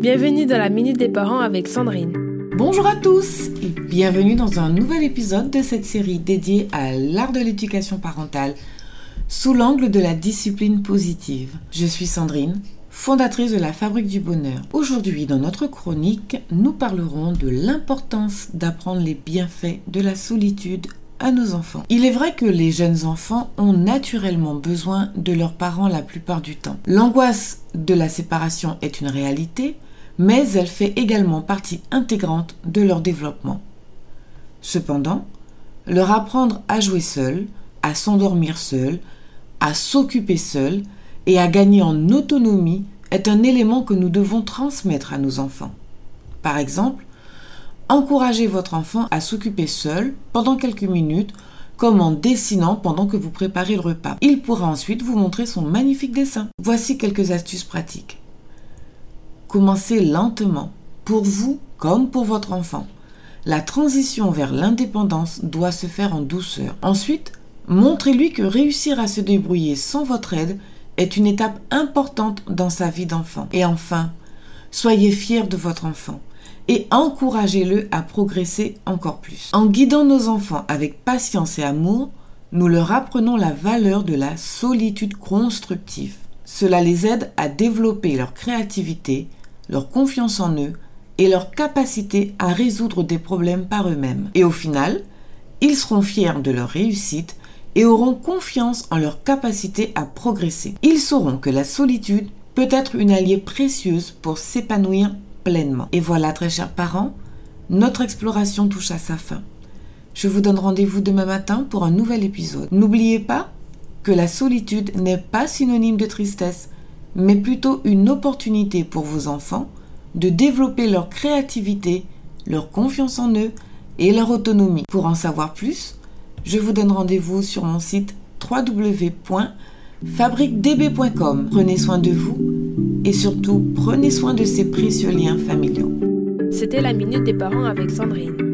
Bienvenue dans la Minute des Parents avec Sandrine. Bonjour à tous et bienvenue dans un nouvel épisode de cette série dédiée à l'art de l'éducation parentale sous l'angle de la discipline positive. Je suis Sandrine, fondatrice de la Fabrique du Bonheur. Aujourd'hui, dans notre chronique, nous parlerons de l'importance d'apprendre les bienfaits de la solitude à nos enfants. Il est vrai que les jeunes enfants ont naturellement besoin de leurs parents la plupart du temps. L'angoisse de la séparation est une réalité, mais elle fait également partie intégrante de leur développement. Cependant, leur apprendre à jouer seul, à s'endormir seul, à s'occuper seul et à gagner en autonomie est un élément que nous devons transmettre à nos enfants. Par exemple, encouragez votre enfant à s'occuper seul pendant quelques minutes, comme en dessinant pendant que vous préparez le repas. Il pourra ensuite vous montrer son magnifique dessin. Voici quelques astuces pratiques. Commencez lentement, pour vous comme pour votre enfant. La transition vers l'indépendance doit se faire en douceur. Ensuite, montrez-lui que réussir à se débrouiller sans votre aide est une étape importante dans sa vie d'enfant. Et enfin, soyez fiers de votre enfant et encouragez-le à progresser encore plus. En guidant nos enfants avec patience et amour, nous leur apprenons la valeur de la solitude constructive. Cela les aide à développer leur créativité, leur confiance en eux et leur capacité à résoudre des problèmes par eux-mêmes. Et au final, ils seront fiers de leur réussite et auront confiance en leur capacité à progresser. Ils sauront que la solitude peut être une alliée précieuse pour s'épanouir pleinement. Et voilà, très chers parents, notre exploration touche à sa fin. Je vous donne rendez-vous demain matin pour un nouvel épisode. N'oubliez pas que la solitude n'est pas synonyme de tristesse, mais plutôt une opportunité pour vos enfants de développer leur créativité, leur confiance en eux et leur autonomie. Pour en savoir plus, je vous donne rendez-vous sur mon site www.fabriquedb.com. Prenez soin de vous et surtout prenez soin de ces précieux liens familiaux. C'était la Minute des Parents avec Sandrine.